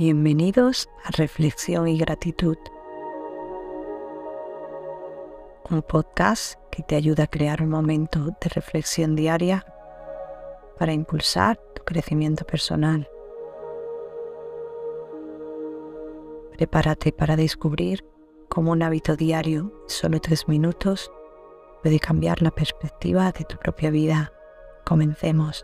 Bienvenidos a Reflexión y Gratitud, un podcast que te ayuda a crear un momento de reflexión diaria para impulsar tu crecimiento personal. Prepárate para descubrir cómo un hábito diario, solo tres minutos, puede cambiar la perspectiva de tu propia vida. Comencemos.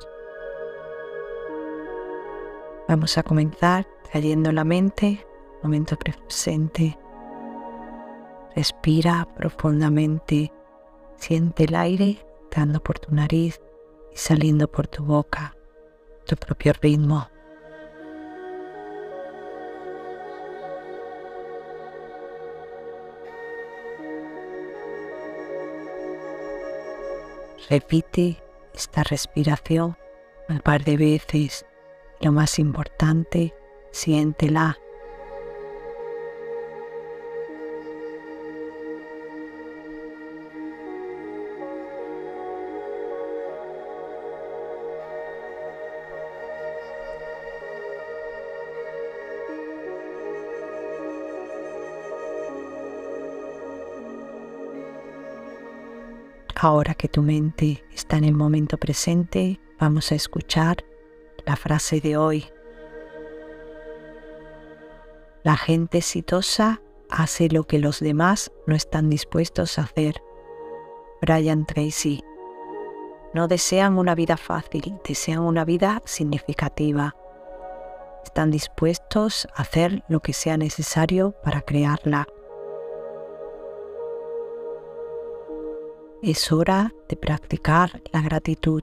Vamos a comenzar trayendo la mente, momento presente. Respira profundamente, siente el aire entrando por tu nariz y saliendo por tu boca, tu propio ritmo. Repite esta respiración un par de veces. Lo más importante, siéntela. Ahora que tu mente está en el momento presente, vamos a escuchar la frase de hoy. La gente exitosa hace lo que los demás no están dispuestos a hacer. Brian Tracy. No desean una vida fácil, desean una vida significativa. Están dispuestos a hacer lo que sea necesario para crearla. es hora de practicar la gratitud.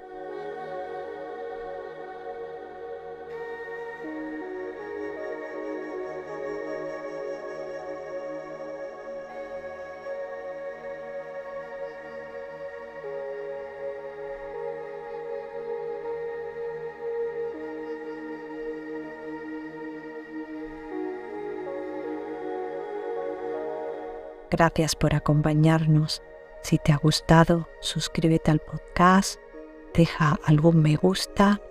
Gracias por acompañarnos. Si te ha gustado, suscríbete al podcast, deja algún me gusta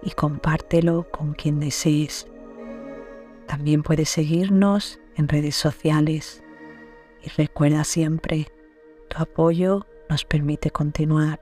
y compártelo con quien desees. También puedes seguirnos en redes sociales y recuerda siempre, tu apoyo nos permite continuar.